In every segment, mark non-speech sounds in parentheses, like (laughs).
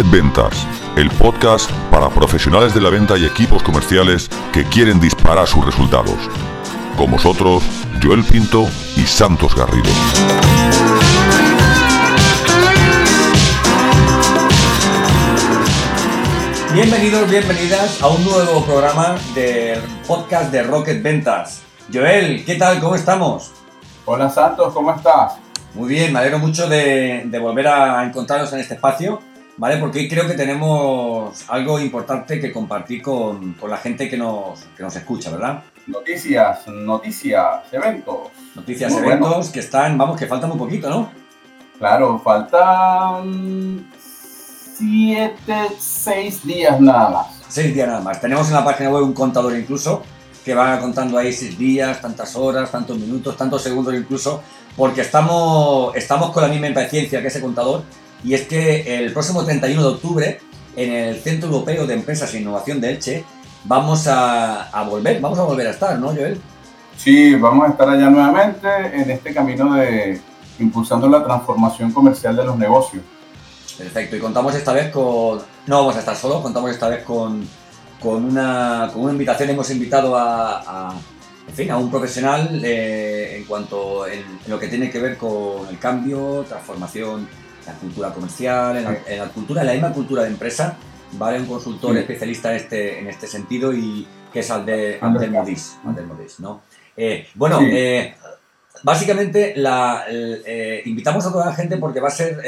Rocket Ventas, el podcast para profesionales de la venta y equipos comerciales que quieren disparar sus resultados. Con vosotros, Joel Pinto y Santos Garrido. Bienvenidos, bienvenidas a un nuevo programa del podcast de Rocket Ventas. Joel, ¿qué tal? ¿Cómo estamos? Hola Santos, ¿cómo estás? Muy bien, me alegro mucho de, volver a encontrarnos en este espacio, ¿vale? Porque hoy creo que tenemos algo importante que compartir con, la gente que nos, nos escucha, ¿verdad? Noticias, noticias, eventos. Noticias, eventos que están, vamos, que faltan un poquito, ¿no? Claro, faltan siete, seis días nada más. Seis días nada más. Tenemos en la página web un contador incluso que va contando ahí seis días, tantas horas, tantos minutos, tantos segundos incluso, porque estamos, estamos con la misma impaciencia que ese contador, y es que el próximo 31 de octubre, en el Centro Europeo de Empresas e Innovación de Elche, vamos a, volver, vamos a volver a estar, ¿no, Joel? Sí, vamos a estar allá nuevamente en este camino de impulsando la transformación comercial de los negocios. Perfecto, y contamos esta vez con, no vamos a estar solos, contamos esta vez con, con, una, con una invitación, hemos invitado a en fin, a un profesional eh, en cuanto en, lo que tiene que ver con el cambio, transformación, la cultura comercial, en la, cultura, en la misma cultura de empresa, ¿vale? Un consultor especialista en este, en este sentido y que es Alde, Aldel Modis, ¿no? Eh, bueno, eh, básicamente la, invitamos a toda la gente porque va a ser,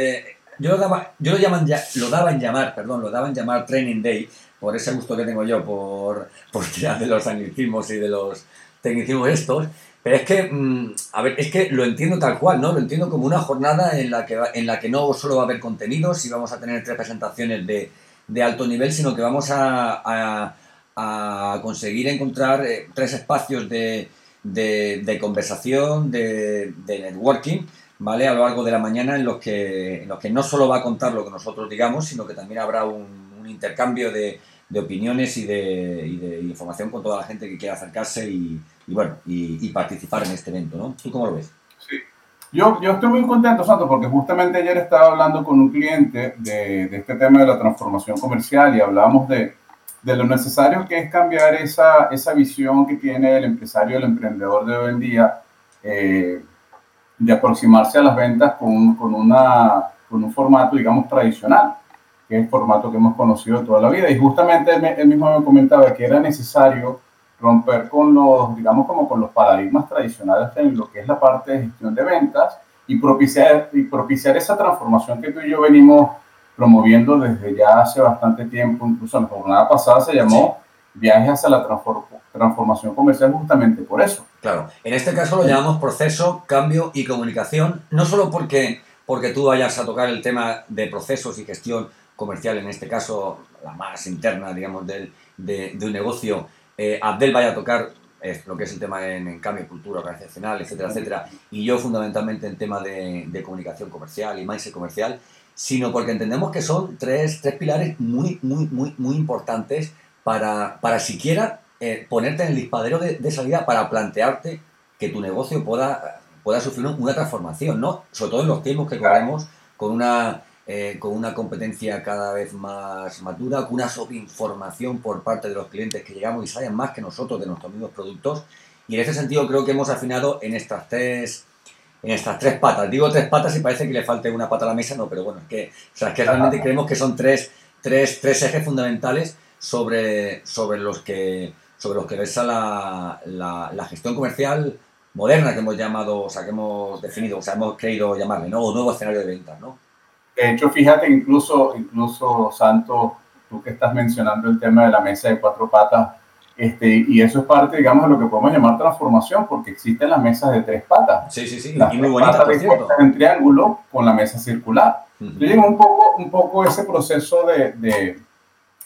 yo, lo daba, yo lo, llaman, lo daba en llamar, perdón, lo daba en llamar Training Day, por ese gusto que tengo yo por, (laughs) por tirar de los anglicismos y de los tecnicismos estos, pero es que, mm, a ver, es que lo entiendo tal cual, ¿no? Lo entiendo como una jornada en la que, en la que no solo va a haber contenidos y vamos a tener tres presentaciones de, de alto nivel, sino que vamos a, a, conseguir encontrar eh, tres espacios de, de, conversación, de, networking, ¿vale? A lo largo de la mañana en los, que, en los que no solo va a contar lo que nosotros digamos, sino que también habrá un, intercambio de, opiniones y de, y de, información con toda la gente que quiera acercarse y, bueno, y, participar en este evento, ¿no? ¿Tú cómo lo ves? Sí. Yo, yo estoy muy contento, Santo, porque justamente ayer estaba hablando con un cliente de, de este tema de la transformación comercial y hablábamos de, de, lo necesario que es cambiar esa, esa visión que tiene el empresario, el emprendedor de hoy en día, eh, de aproximarse a las ventas con, con, una, con un formato, digamos, tradicional que es el formato que hemos conocido toda la vida. Y justamente él, mismo me comentaba que era necesario romper con los, digamos, como con los paradigmas tradicionales en lo que es la parte de gestión de ventas y propiciar, y propiciar esa transformación que tú y yo venimos promoviendo desde ya hace bastante tiempo, incluso en la jornada pasada se llamó Viajes hacia la transformación comercial justamente por eso. Claro, en este caso lo llamamos proceso, cambio y comunicación, no solo porque, porque tú vayas a tocar el tema de procesos y gestión comercial, en este caso la más interna, digamos, del, de, un negocio, eh, Abdel vaya a tocar lo que es el tema en, cambio, cultura organizacional, etcétera, etcétera, y yo fundamentalmente en tema de, comunicación comercial y mindset comercial, sino porque entendemos que son tres, tres pilares muy, muy, muy, muy importantes para, para siquiera eh, ponerte en el dispadero de, de, salida para plantearte que tu negocio pueda, pueda sufrir una transformación, ¿no? Sobre todo en los tiempos que corremos con una eh, con una competencia cada vez más madura, con una sobreinformación por parte de los clientes que llegamos y saben más que nosotros de nuestros mismos productos. Y en ese sentido creo que hemos afinado en estas tres, en estas tres patas. Digo tres patas y parece que le falte una pata a la mesa, no, pero bueno, es que, o sea, que realmente creemos que son tres, tres, tres ejes fundamentales sobre, sobre, los que, sobre los que versa la, la, la gestión comercial moderna que hemos llamado, o sea, que hemos definido, o sea, hemos querido llamarle, ¿no? O nuevo escenario de ventas, ¿no? De hecho, fíjate, incluso, incluso Santo, tú que estás mencionando el tema de la mesa de cuatro patas, este, y eso es parte, digamos, de lo que podemos llamar transformación, porque existen las mesas de tres patas. Sí, sí, sí, las y muy bonitas, en triángulo con la mesa circular. Yo digo un poco, un poco ese proceso de, de,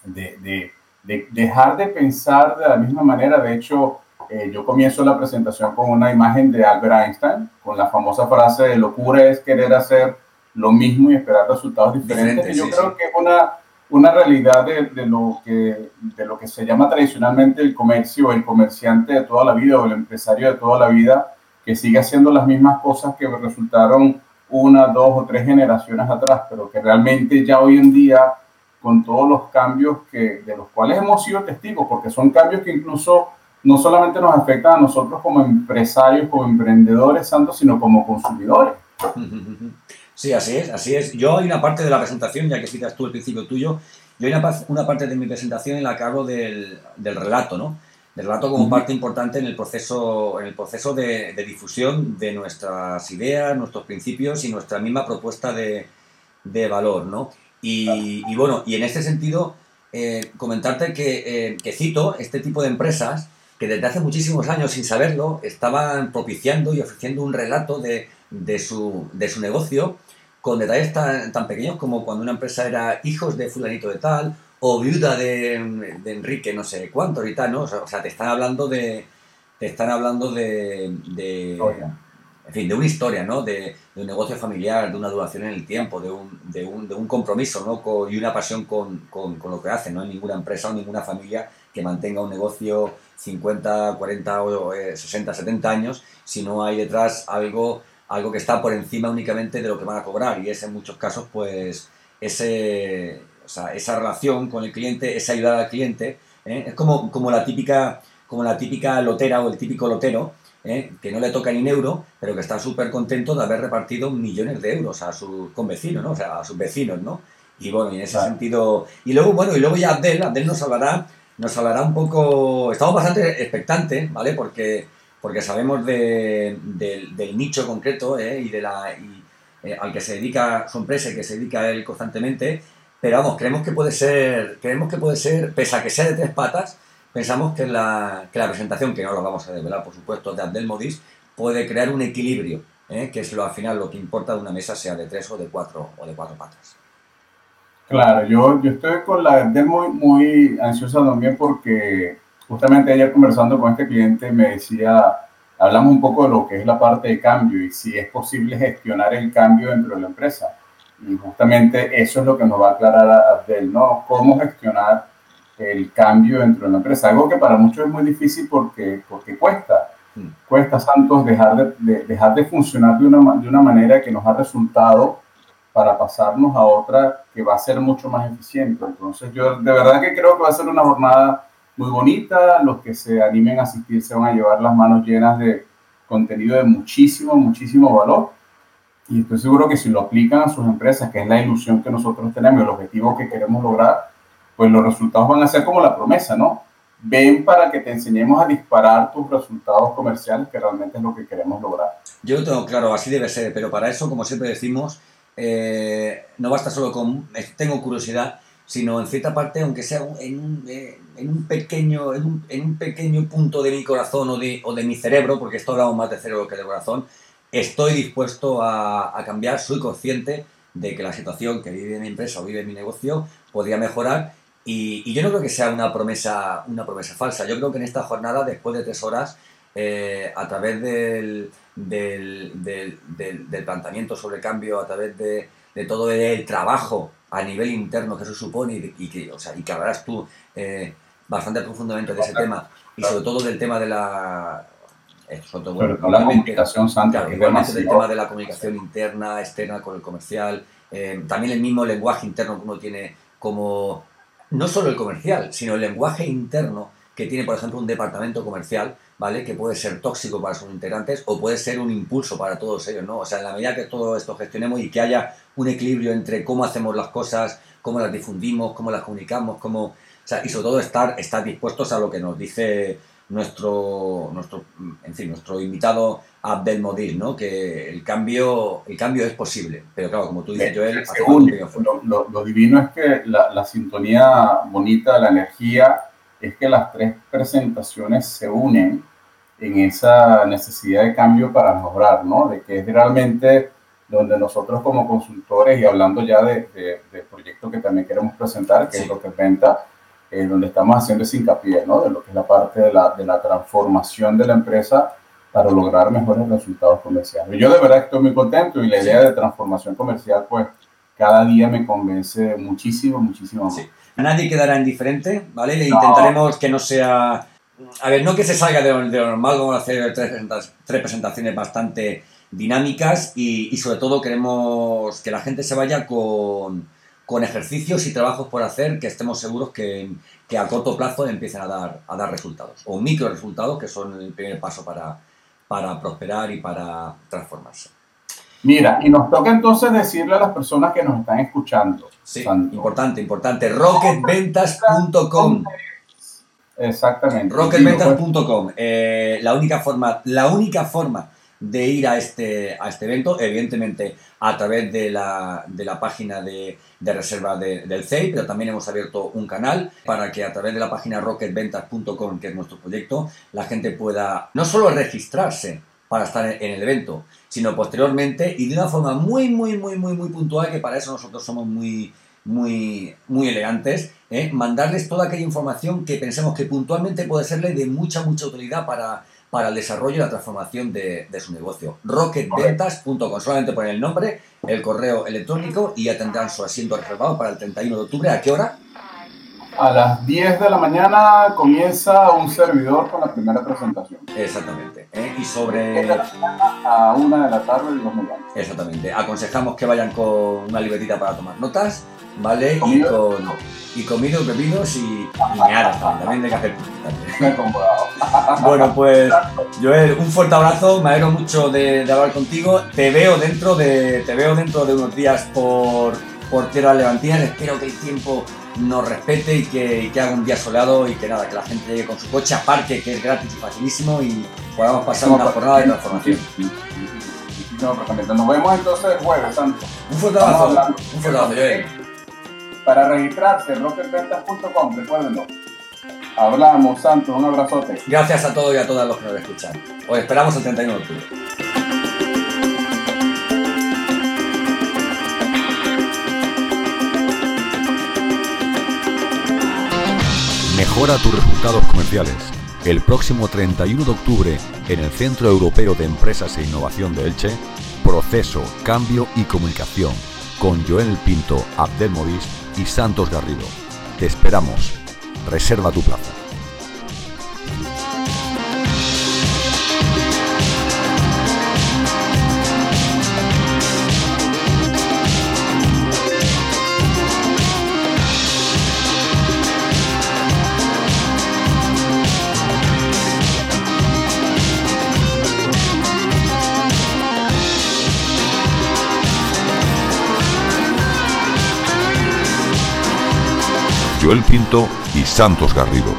de, de, dejar de pensar de la misma manera. De hecho, eh, yo comienzo la presentación con una imagen de Albert Einstein, con la famosa frase de locura es querer hacer lo mismo y esperar resultados diferentes. yo creo que es una, una realidad de, de, lo que, de lo que se llama tradicionalmente el comercio, el comerciante de toda la vida o el empresario de toda la vida, que sigue haciendo las mismas cosas que resultaron una, dos o tres generaciones atrás, pero que realmente ya hoy en día, con todos los cambios que, de los cuales hemos sido testigos, porque son cambios que incluso no solamente nos afectan a nosotros como empresarios, como emprendedores, Santos, sino como consumidores. (laughs) Sí, así es, así es. Yo hay una parte de la presentación, ya que citas tú el principio tuyo, yo hay una, una parte de mi presentación en la que hablo del, del relato, ¿no? Del relato como parte importante en el proceso, en el proceso de, de, difusión de nuestras ideas, nuestros principios y nuestra misma propuesta de, de valor, ¿no? Y, y, bueno, y en este sentido, eh, comentarte que, eh, que cito este tipo de empresas que desde hace muchísimos años, sin saberlo, estaban propiciando y ofreciendo un relato de, de, su, de su negocio con detalles tan, tan, pequeños como cuando una empresa era hijos de fulanito de tal o viuda de, de Enrique no sé cuánto y tal, ¿no? O sea, te están hablando de... Te están hablando de... de en fin, de una historia, ¿no? De, de, un negocio familiar, de una duración en el tiempo, de un, de un, de un compromiso, ¿no? Con, y una pasión con, con, con, lo que hacen, ¿no? hay ninguna empresa o ninguna familia que mantenga un negocio 50, 40 o 60, 70 años si no hay detrás algo algo que está por encima únicamente de lo que van a cobrar y es en muchos casos pues ese, o sea, esa relación con el cliente, esa ayuda al cliente, ¿eh? es como, como, la típica, como la típica lotera o el típico lotero ¿eh? que no le toca ni un euro, pero que está súper contento de haber repartido millones de euros a sus convecinos, ¿no? o sea, a sus vecinos, ¿no? Y bueno, en ese sentido... Y luego, bueno, y luego ya Abdel, Abdel nos hablará, nos hablará un poco... Estamos bastante expectantes, ¿vale? Porque porque sabemos de, de, del nicho concreto ¿eh? y de la, eh, al que se dedica su empresa y que se dedica él constantemente, pero vamos, creemos que puede ser, creemos que puede ser, pese a que sea de tres patas, pensamos que la, que la presentación, que no lo vamos a desvelar por supuesto, de Abdel Modis, puede crear un equilibrio, ¿eh? que es lo al final lo que importa de una mesa, sea de tres o de cuatro, o de cuatro patas. Claro, yo, yo estoy con la Abdel muy, muy ansiosa también porque justamente ayer conversando con este cliente me decía, hablamos un poco de lo que es la parte de cambio y si es posible gestionar el cambio dentro de la empresa. Y justamente eso es lo que nos va a aclarar Abdel, ¿no? Cómo gestionar el cambio dentro de la empresa. Algo que para muchos es muy difícil porque, porque cuesta. Mm. Cuesta, Santos, dejar de, de, dejar de funcionar de una, de una manera que nos ha resultado para pasarnos a otra que va a ser mucho más eficiente. Entonces, yo de verdad que creo que va a ser una jornada muy bonita. Los que se animen a asistir se van a llevar las manos llenas de contenido de muchísimo, muchísimo valor. Y estoy seguro que si lo aplican a sus empresas, que es la ilusión que nosotros tenemos, el objetivo que queremos lograr, pues los resultados van a ser como la promesa, ¿no? Ven para que te enseñemos a disparar tus resultados comerciales, que realmente es lo que queremos lograr. Yo lo tengo claro, así debe ser, pero para eso, como siempre decimos, eh, no basta solo con tengo curiosidad, sino en cierta parte, aunque sea en un, eh, en un pequeño, en un, en un, pequeño punto de mi corazón o de, o de mi cerebro, porque esto hablamos más de cerebro que de corazón, estoy dispuesto a, a, cambiar, soy consciente de que la situación que vive mi empresa o vive mi negocio podría mejorar y, y, yo no creo que sea una promesa, una promesa falsa. Yo creo que en esta jornada, después de tres horas, eh, a través del, del, del, del, planteamiento sobre cambio, a través de, de todo el trabajo a nivel interno que eso supone y, que, o sea, y que hablarás tú eh, bastante profundamente de ese claro, tema y sobre todo del tema de la eh, todo, bueno, la comunicación santa claro, igualmente del tema de la comunicación interna, externa con el comercial, eh, también el mismo lenguaje interno que uno tiene como no solo el comercial, sino el lenguaje interno que tiene, por ejemplo, un departamento comercial, ¿vale? Que puede ser tóxico para sus integrantes o puede ser un impulso para todos ellos, ¿no? O sea, en la medida que todo esto gestionemos y que haya un equilibrio entre cómo hacemos las cosas, cómo las difundimos, cómo las comunicamos, cómo... O sea, y sobre todo estar, estar dispuestos a lo que nos dice nuestro, nuestro, en fin, nuestro invitado Abdel Modir, ¿no? Que el cambio, el cambio es posible. Pero claro, como tú dices, Joel, lo, lo, lo, divino es que la, la sintonía bonita, la energía es que las tres presentaciones se unen en esa necesidad de cambio para mejorar, ¿no? De que es realmente donde nosotros como consultores, y hablando ya de, de, de proyecto que también queremos presentar, que sí. es lo que es venta, eh, donde estamos haciendo ese hincapié, ¿no? De lo que es la parte de la, de la transformación de la empresa para lograr mejores resultados comerciales. Yo de verdad estoy muy contento y la idea de transformación comercial, pues, cada día me convence muchísimo, muchísimo. Sí. Nadie quedará indiferente, ¿vale? Le no. intentaremos que no sea... A ver, no que se salga de lo, de lo normal, vamos a hacer tres, tres presentaciones bastante dinámicas y, sobre todo queremos que la gente se vaya con, con, ejercicios y trabajos por hacer que estemos seguros que, que a corto plazo empiecen a dar, a dar resultados o micro resultados que son el primer paso para, para prosperar y para transformarse. Mira, y nos toca entonces decirle a las personas que nos están escuchando. Sí, importante, importante. Rocketventas.com. Exactamente. Rocketventas.com. Eh, la única forma, la única forma de ir a este, a este evento, evidentemente a través de la, de la página de, de reserva del CEI, pero también hemos abierto un canal para que a través de la página rocketventas.com, que es nuestro proyecto, la gente pueda no solo registrarse para estar en el evento, sino posteriormente y de una forma muy, muy, muy, muy, muy puntual, que para eso nosotros somos muy, muy, muy elegantes, ¿eh? mandarles toda aquella información que pensemos que puntualmente puede serle de mucha, mucha utilidad para, para el desarrollo y la transformación de, su negocio. Rocketventas.com. Solamente ponen el nombre, el correo electrónico y ya tendrán su asiento reservado para el 31 de octubre. ¿A qué hora? A las 10 de la mañana comienza un servidor con la primera presentación. Exactamente. ¿eh? Y sobre... A una de la tarde, Dios mediante. Exactamente. Aconsejamos que vayan con una libretita para tomar notas, ¿vale? Y con, y comidos, bebidos y, y meadas también. También hay que hacer Bueno, pues Joel, un fuerte abrazo. Me alegro mucho de, de, hablar contigo. Te veo dentro de, te veo dentro de unos días por, por Tierra Levantina. Espero que el tiempo nos respete y que, que, haga un día soleado y que nada, que la gente llegue con su coche a parque, que es gratis y facilísimo, y podamos pasar una jornada de transformación. Nos vemos entonces el jueves, Santo. Un fuerte abrazo. Un fuerte abrazo, Para registrarse, rocketventas.com, recuérdenlo. Hablamos, Santos, un abrazote. Gracias a todos y a todas los que nos escuchan. Os esperamos el 31 de octubre. Mejora tus resultados comerciales. El próximo 31 de octubre, en el Centro Europeo de Empresas e Innovación de Elche, Proceso, Cambio y Comunicación, con Joel Pinto, Abdelmovis y Santos Garrido. Te esperamos. Reserva tu plaza. Joel Pinto y Santos Garrido.